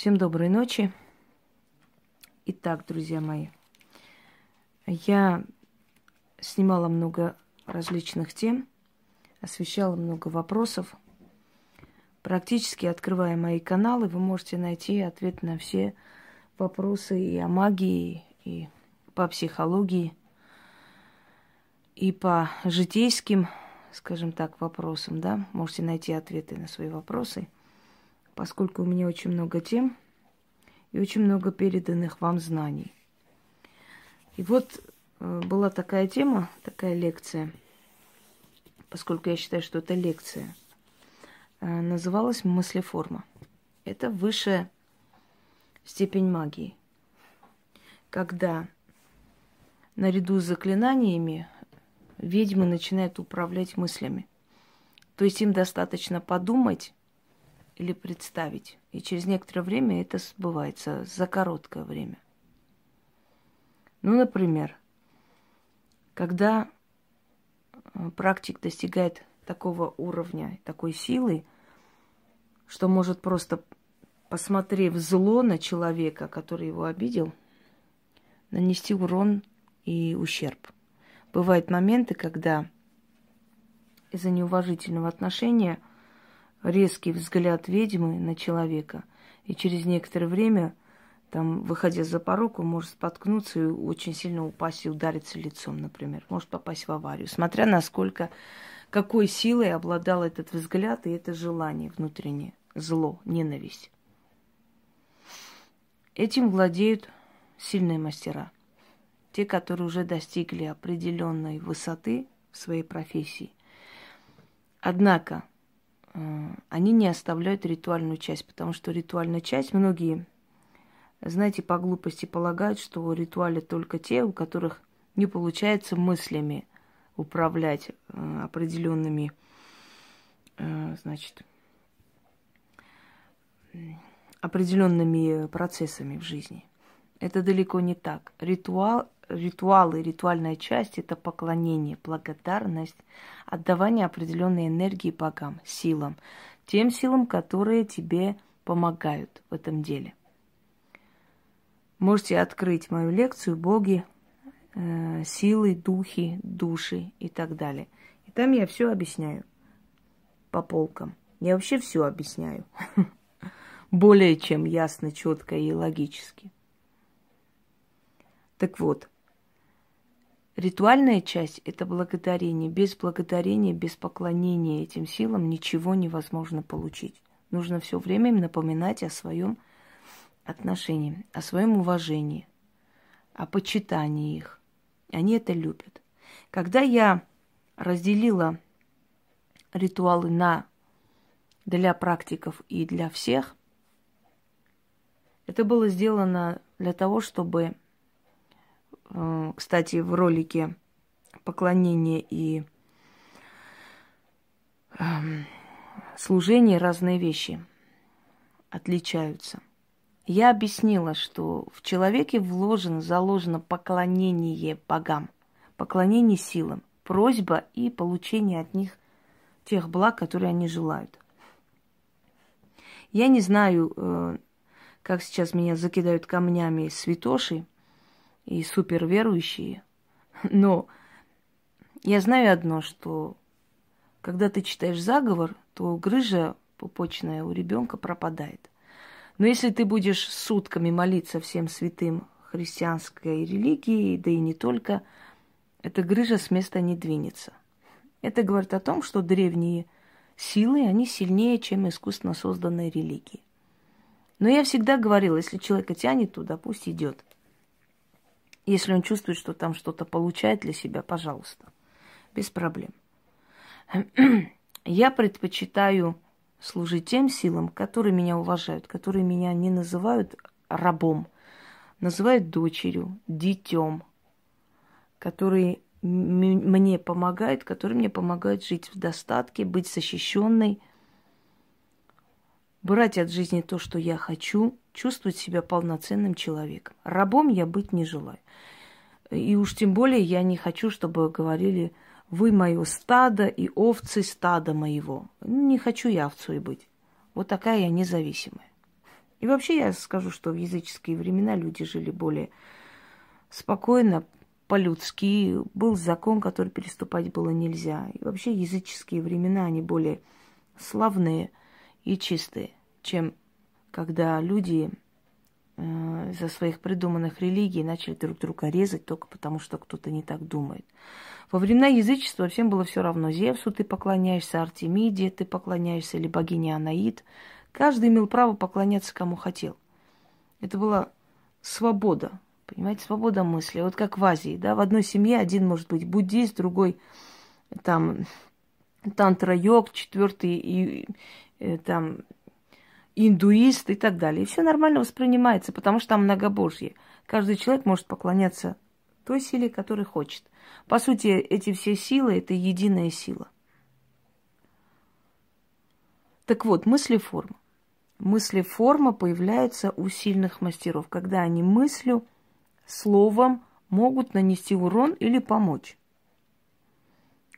Всем доброй ночи. Итак, друзья мои, я снимала много различных тем, освещала много вопросов. Практически открывая мои каналы, вы можете найти ответ на все вопросы и о магии, и по психологии, и по житейским, скажем так, вопросам, да, можете найти ответы на свои вопросы, поскольку у меня очень много тем и очень много переданных вам знаний. И вот э, была такая тема, такая лекция, поскольку я считаю, что это лекция, э, называлась мыслеформа. Это высшая степень магии, когда наряду с заклинаниями ведьмы начинают управлять мыслями. То есть им достаточно подумать или представить. И через некоторое время это сбывается за короткое время. Ну, например, когда э, практик достигает такого уровня, такой силы, что может просто, посмотрев зло на человека, который его обидел, нанести урон и ущерб. Бывают моменты, когда из-за неуважительного отношения – резкий взгляд ведьмы на человека, и через некоторое время, там, выходя за порог, он может споткнуться и очень сильно упасть и удариться лицом, например, может попасть в аварию, смотря насколько, какой силой обладал этот взгляд и это желание внутреннее, зло, ненависть. Этим владеют сильные мастера. Те, которые уже достигли определенной высоты в своей профессии. Однако они не оставляют ритуальную часть, потому что ритуальная часть, многие, знаете, по глупости полагают, что ритуали только те, у которых не получается мыслями управлять э, определенными, э, значит, определенными процессами в жизни. Это далеко не так. Ритуал ритуалы, ритуальная часть – это поклонение, благодарность, отдавание определенной энергии богам, силам, тем силам, которые тебе помогают в этом деле. Можете открыть мою лекцию «Боги, э, силы, духи, души» и так далее. И там я все объясняю по полкам. Я вообще все объясняю. Более чем ясно, четко и логически. Так вот, Ритуальная часть – это благодарение. Без благодарения, без поклонения этим силам ничего невозможно получить. Нужно все время им напоминать о своем отношении, о своем уважении, о почитании их. Они это любят. Когда я разделила ритуалы на для практиков и для всех, это было сделано для того, чтобы кстати, в ролике поклонение и эм, служение разные вещи отличаются. Я объяснила, что в человеке вложено, заложено поклонение богам, поклонение силам, просьба и получение от них тех благ, которые они желают. Я не знаю, э, как сейчас меня закидают камнями святоши, и суперверующие. Но я знаю одно, что когда ты читаешь заговор, то грыжа пупочная у ребенка пропадает. Но если ты будешь сутками молиться всем святым христианской религии, да и не только, эта грыжа с места не двинется. Это говорит о том, что древние силы, они сильнее, чем искусственно созданные религии. Но я всегда говорила, если человека тянет туда, пусть идет. Если он чувствует, что там что-то получает для себя, пожалуйста, без проблем. Я предпочитаю служить тем силам, которые меня уважают, которые меня не называют рабом, называют дочерью, детем, которые мне помогают, которые мне помогают жить в достатке, быть защищенной, брать от жизни то, что я хочу, чувствовать себя полноценным человеком. Рабом я быть не желаю. И уж тем более я не хочу, чтобы говорили, вы мое стадо и овцы стада моего. Не хочу я овцой быть. Вот такая я независимая. И вообще я скажу, что в языческие времена люди жили более спокойно, по-людски. Был закон, который переступать было нельзя. И вообще языческие времена, они более славные и чистые, чем когда люди э, из-за своих придуманных религий начали друг друга резать только потому, что кто-то не так думает. Во времена язычества всем было все равно. Зевсу ты поклоняешься, Артемиде ты поклоняешься, или богине Анаид. Каждый имел право поклоняться кому хотел. Это была свобода, понимаете, свобода мысли. Вот как в Азии, да, в одной семье один может быть буддист, другой там тантра-йог, четвертый и, и, э, там индуист и так далее. И все нормально воспринимается, потому что там многобожье. Каждый человек может поклоняться той силе, которой хочет. По сути, эти все силы – это единая сила. Так вот, мысли-форма. Мысли-форма появляется у сильных мастеров, когда они мыслью, словом могут нанести урон или помочь.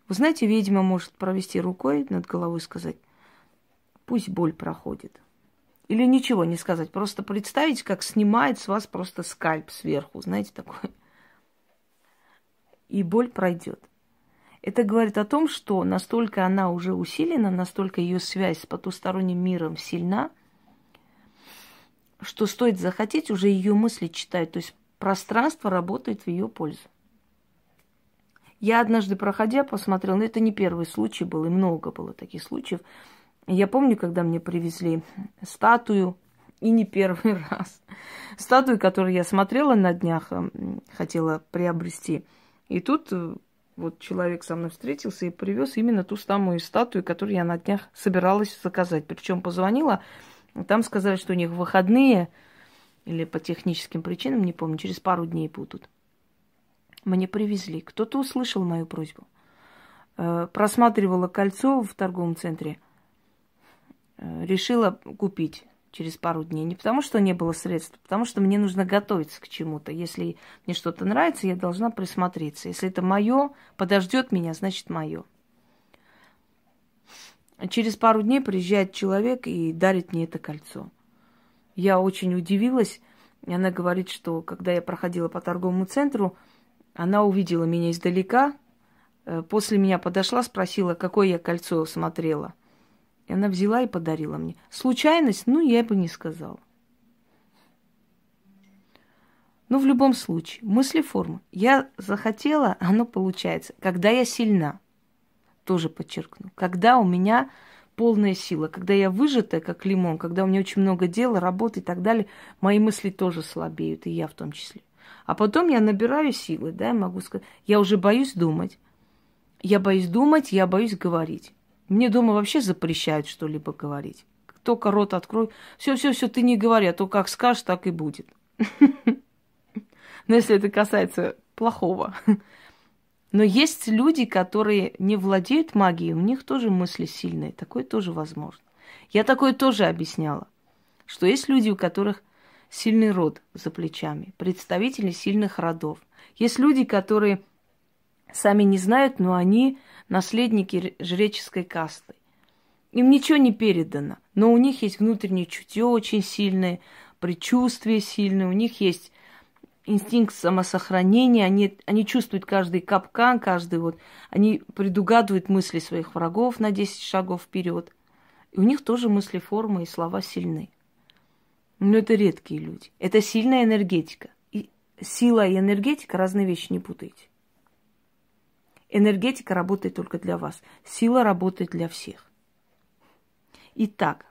Вы знаете, ведьма может провести рукой над головой и сказать, пусть боль проходит. Или ничего не сказать, просто представить, как снимает с вас просто скальп сверху, знаете, такой и боль пройдет. Это говорит о том, что настолько она уже усилена, настолько ее связь с потусторонним миром сильна, что стоит захотеть, уже ее мысли читать. То есть пространство работает в ее пользу. Я однажды, проходя, посмотрела, но это не первый случай был, и много было таких случаев. Я помню, когда мне привезли статую, и не первый раз. Статую, которую я смотрела на днях, хотела приобрести – и тут э, вот человек со мной встретился и привез именно ту самую статую, которую я на днях собиралась заказать. Причем позвонила, там сказали, что у них выходные или по техническим причинам, не помню, через пару дней будут. Мне привезли. Кто-то услышал мою просьбу. Э, просматривала кольцо в торговом центре. Э, решила купить через пару дней. Не потому, что не было средств, а потому что мне нужно готовиться к чему-то. Если мне что-то нравится, я должна присмотреться. Если это мое, подождет меня, значит мое. Через пару дней приезжает человек и дарит мне это кольцо. Я очень удивилась. И она говорит, что когда я проходила по торговому центру, она увидела меня издалека, э, после меня подошла, спросила, какое я кольцо смотрела – она взяла и подарила мне. Случайность? Ну, я бы не сказала. Но в любом случае, мысли формы. Я захотела, оно получается. Когда я сильна, тоже подчеркну. Когда у меня полная сила, когда я выжатая, как лимон, когда у меня очень много дела, работы и так далее, мои мысли тоже слабеют, и я в том числе. А потом я набираю силы, да, я могу сказать, я уже боюсь думать. Я боюсь думать, я боюсь говорить. Мне дома вообще запрещают что-либо говорить. Только рот открой. Все, все, все, ты не говори, а то как скажешь, так и будет. Но если это касается плохого. Но есть люди, которые не владеют магией, у них тоже мысли сильные. Такое тоже возможно. Я такое тоже объясняла, что есть люди, у которых сильный род за плечами, представители сильных родов. Есть люди, которые сами не знают, но они наследники жреческой касты. Им ничего не передано, но у них есть внутреннее чутье очень сильное, предчувствие сильное, у них есть инстинкт самосохранения, они, они чувствуют каждый капкан, каждый вот, они предугадывают мысли своих врагов на 10 шагов вперед. И у них тоже мысли, формы и слова сильны. Но это редкие люди. Это сильная энергетика. И сила и энергетика разные вещи, не путайте. Энергетика работает только для вас. Сила работает для всех. Итак,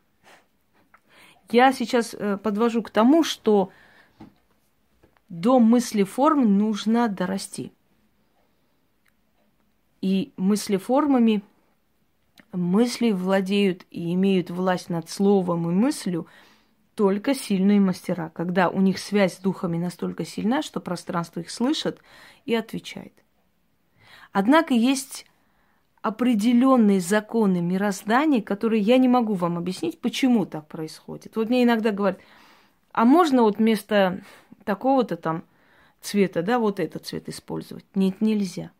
я сейчас э, подвожу к тому, что до мысли форм нужно дорасти. И мысли формами мысли владеют и имеют власть над словом и мыслью только сильные мастера, когда у них связь с духами настолько сильна, что пространство их слышит и отвечает. Однако есть определенные законы мироздания, которые я не могу вам объяснить, почему так происходит. Вот мне иногда говорят, а можно вот вместо такого-то там цвета, да, вот этот цвет использовать? Нет, нельзя.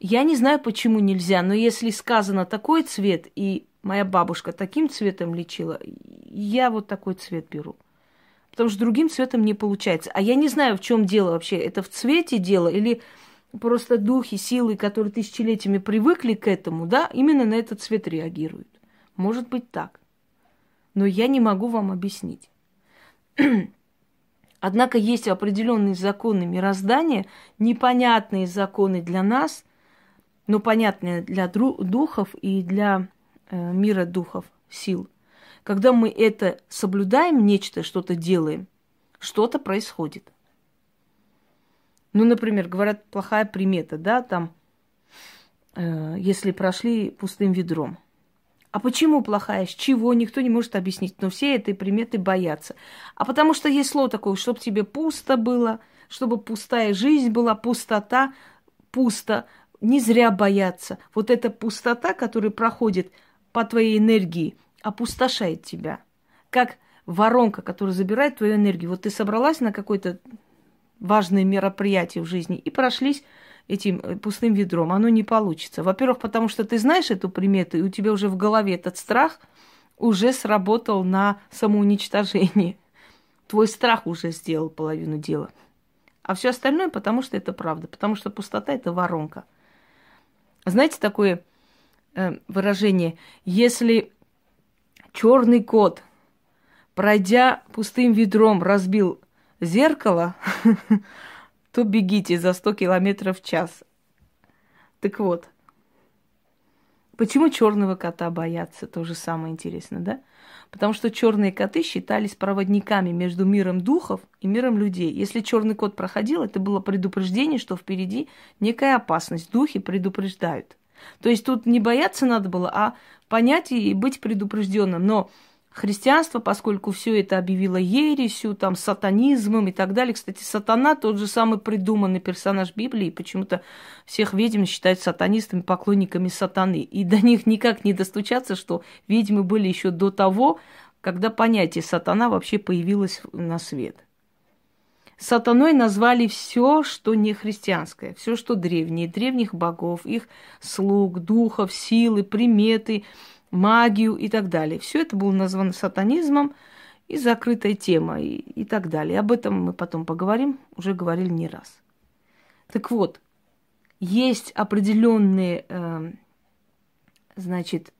Я не знаю, почему нельзя, но если сказано такой цвет, и моя бабушка таким цветом лечила, я вот такой цвет беру. Потому что другим цветом не получается. А я не знаю, в чем дело вообще. Это в цвете дело или просто духи, силы, которые тысячелетиями привыкли к этому, да, именно на этот цвет реагируют. Может быть так. Но я не могу вам объяснить. Однако есть определенные законы мироздания, непонятные законы для нас, но понятные для духов и для э, мира духов, сил. Когда мы это соблюдаем, нечто, что-то делаем, что-то происходит. Ну, например, говорят, плохая примета, да, там, э, если прошли пустым ведром – а почему плохая? С чего? Никто не может объяснить. Но все этой приметы боятся. А потому что есть слово такое, чтобы тебе пусто было, чтобы пустая жизнь была, пустота, пусто. Не зря бояться. Вот эта пустота, которая проходит по твоей энергии, опустошает тебя. Как воронка, которая забирает твою энергию. Вот ты собралась на какое-то важное мероприятие в жизни и прошлись этим э, пустым ведром. Оно не получится. Во-первых, потому что ты знаешь эту примету, и у тебя уже в голове этот страх уже сработал на самоуничтожение. Твой страх уже сделал половину дела. А все остальное, потому что это правда. Потому что пустота – это воронка. Знаете такое э, выражение? Если черный кот, пройдя пустым ведром, разбил зеркало, то бегите за 100 километров в час. Так вот, почему черного кота боятся? Тоже самое интересное, да? Потому что черные коты считались проводниками между миром духов и миром людей. Если черный кот проходил, это было предупреждение, что впереди некая опасность. Духи предупреждают. То есть тут не бояться надо было, а понять и быть предупрежденным. Но христианство, поскольку все это объявило ересью, там, сатанизмом и так далее. Кстати, сатана тот же самый придуманный персонаж Библии, почему-то всех ведьм считают сатанистами, поклонниками сатаны. И до них никак не достучаться, что ведьмы были еще до того, когда понятие сатана вообще появилось на свет. Сатаной назвали все, что не христианское, все, что древнее, древних богов, их слуг, духов, силы, приметы, магию и так далее. Все это было названо сатанизмом и закрытой темой и, и так далее. Об этом мы потом поговорим, уже говорили не раз. Так вот, есть определенные, э, значит,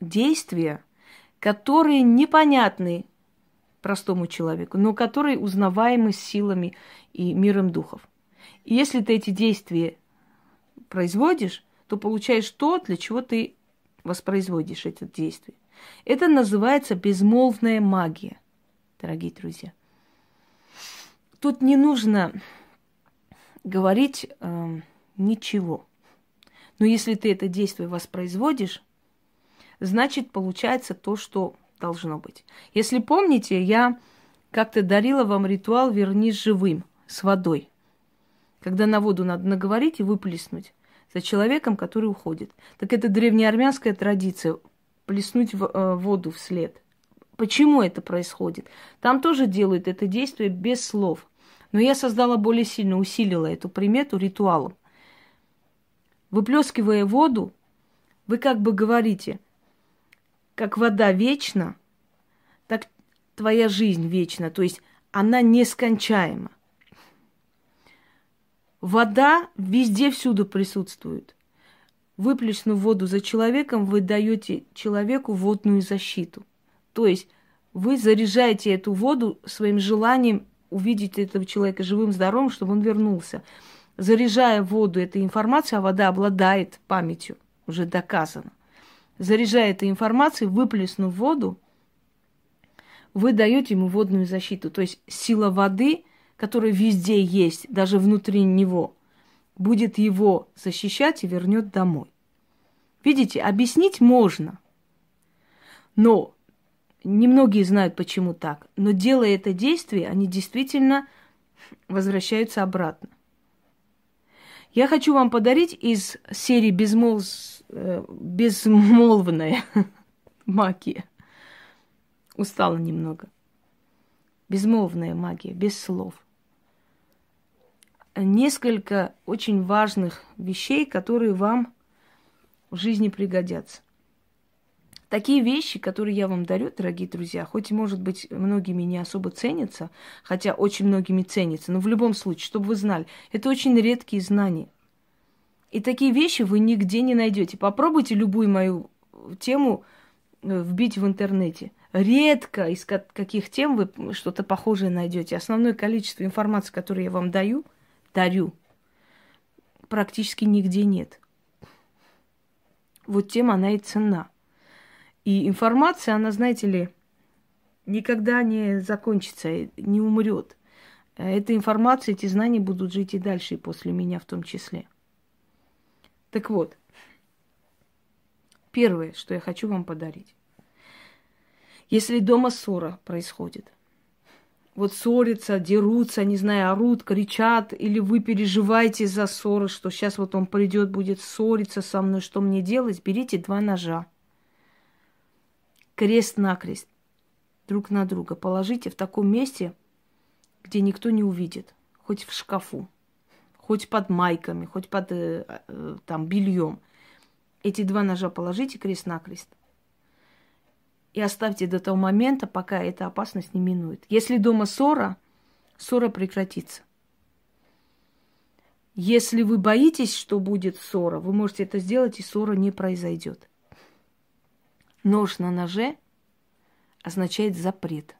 действия, которые непонятны простому человеку, но которые узнаваемы силами и миром духов. И если ты эти действия производишь, то получаешь то, для чего ты воспроизводишь это действие. Это называется безмолвная магия, дорогие друзья. Тут не нужно говорить э, ничего. Но если ты это действие воспроизводишь, значит получается то, что должно быть. Если помните, я как-то дарила вам ритуал «Вернись живым» с водой. Когда на воду надо наговорить и выплеснуть за человеком, который уходит. Так это древнеармянская традиция плеснуть в, э, воду вслед. Почему это происходит? Там тоже делают это действие без слов. Но я создала более сильно, усилила эту примету ритуалом. Выплескивая воду, вы как бы говорите, как вода вечна, так твоя жизнь вечна, то есть она нескончаема. Вода везде всюду присутствует. Выплеснув воду за человеком, вы даете человеку водную защиту. То есть вы заряжаете эту воду своим желанием увидеть этого человека живым, здоровым, чтобы он вернулся. Заряжая воду этой информацией, а вода обладает памятью, уже доказано. Заряжая этой информацией, выплеснув воду, вы даете ему водную защиту. То есть сила воды который везде есть, даже внутри него, будет его защищать и вернет домой. Видите, объяснить можно, но немногие знают, почему так. Но делая это действие, они действительно возвращаются обратно. Я хочу вам подарить из серии безмол... Э, безмолвная магия. Устала немного. Безмолвная магия, без слов – несколько очень важных вещей, которые вам в жизни пригодятся. Такие вещи, которые я вам дарю, дорогие друзья, хоть, может быть, многими не особо ценятся, хотя очень многими ценятся, но в любом случае, чтобы вы знали, это очень редкие знания. И такие вещи вы нигде не найдете. Попробуйте любую мою тему э, вбить в интернете. Редко из каких тем вы что-то похожее найдете. Основное количество информации, которую я вам даю, дарю, практически нигде нет. Вот тем она и цена. И информация, она, знаете ли, никогда не закончится, не умрет. Эта информация, эти знания будут жить и дальше, и после меня в том числе. Так вот, первое, что я хочу вам подарить. Если дома ссора происходит, вот ссорятся, дерутся, не знаю, орут, кричат, или вы переживаете за ссоры, что сейчас вот он придет, будет ссориться со мной, что мне делать, берите два ножа. Крест-накрест друг на друга положите в таком месте, где никто не увидит, хоть в шкафу, хоть под майками, хоть под э, э, там бельем. Эти два ножа положите крест-накрест и оставьте до того момента, пока эта опасность не минует. Если дома ссора, ссора прекратится. Если вы боитесь, что будет ссора, вы можете это сделать, и ссора не произойдет. Нож на ноже означает запрет.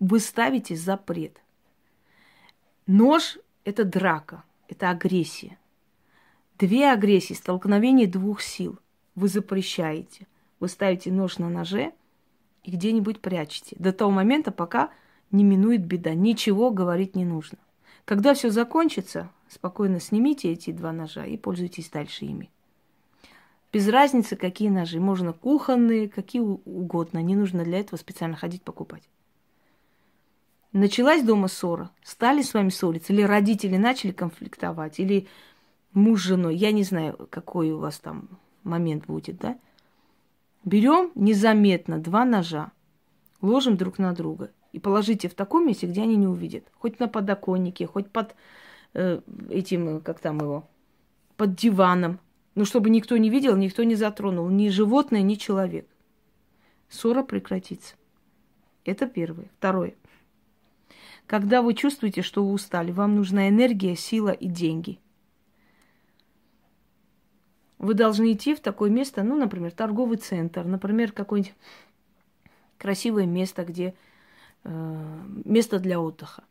Вы ставите запрет. Нож – это драка, это агрессия. Две агрессии, столкновение двух сил. Вы запрещаете. Вы ставите нож на ноже – и где-нибудь прячете. До того момента, пока не минует беда. Ничего говорить не нужно. Когда все закончится, спокойно снимите эти два ножа и пользуйтесь дальше ими. Без разницы, какие ножи. Можно кухонные, какие угодно. Не нужно для этого специально ходить покупать. Началась дома ссора. Стали с вами ссориться. Или родители начали конфликтовать. Или муж с женой. Я не знаю, какой у вас там момент будет, да? Берем незаметно два ножа, ложим друг на друга и положите в таком месте, где они не увидят. Хоть на подоконнике, хоть под э, этим, как там его, под диваном. Ну, чтобы никто не видел, никто не затронул, ни животное, ни человек. Ссора прекратится. Это первое. Второе. Когда вы чувствуете, что вы устали, вам нужна энергия, сила и деньги – вы должны идти в такое место, ну, например, торговый центр, например, какое-нибудь красивое место, где э, место для отдыха.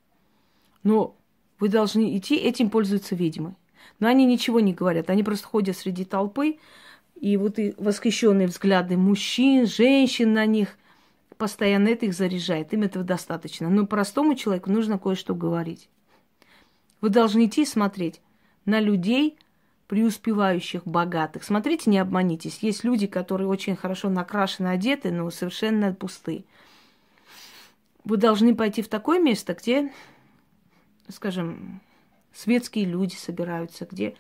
Но вы должны идти, этим пользуются ведьмы. Но они ничего не говорят, они просто ходят среди толпы, и вот и восхищенные взгляды мужчин, женщин на них постоянно это их заряжает. Им этого достаточно. Но простому человеку нужно кое-что говорить. Вы должны идти и смотреть на людей, преуспевающих, богатых. Смотрите, не обманитесь. Есть люди, которые очень хорошо накрашены, одеты, но совершенно пусты. Вы должны пойти в такое место, где, скажем, светские люди собираются, где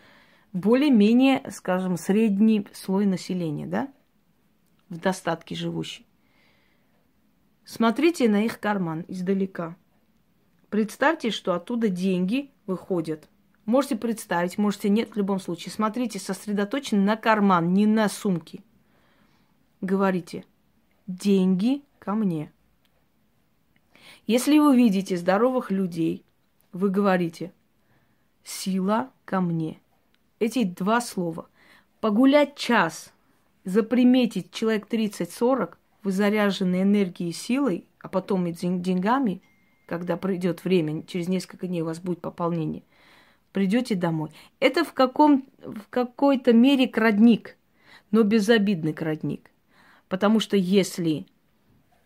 более-менее, скажем, средний слой населения, да, в достатке живущий. Смотрите на их карман издалека. Представьте, что оттуда деньги выходят – Можете представить, можете нет, в любом случае. Смотрите, сосредоточены на карман, не на сумки. Говорите, деньги ко мне. Если вы видите здоровых людей, вы говорите, сила ко мне. Эти два слова. Погулять час, заприметить человек 30-40, вы заряжены энергией и силой, а потом и деньгами, когда придет время, через несколько дней у вас будет пополнение – придете домой. Это в, каком, в какой-то мере крадник, но безобидный крадник. Потому что если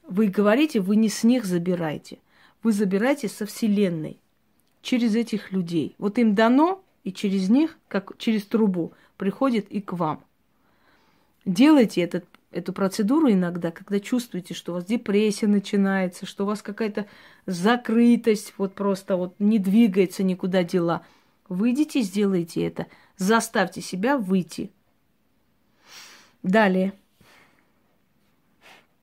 вы говорите, вы не с них забираете. Вы забираете со Вселенной, через этих людей. Вот им дано, и через них, как через трубу, приходит и к вам. Делайте этот, эту процедуру иногда, когда чувствуете, что у вас депрессия начинается, что у вас какая-то закрытость, вот просто вот не двигается никуда дела – Выйдите, сделайте это. Заставьте себя выйти. Далее.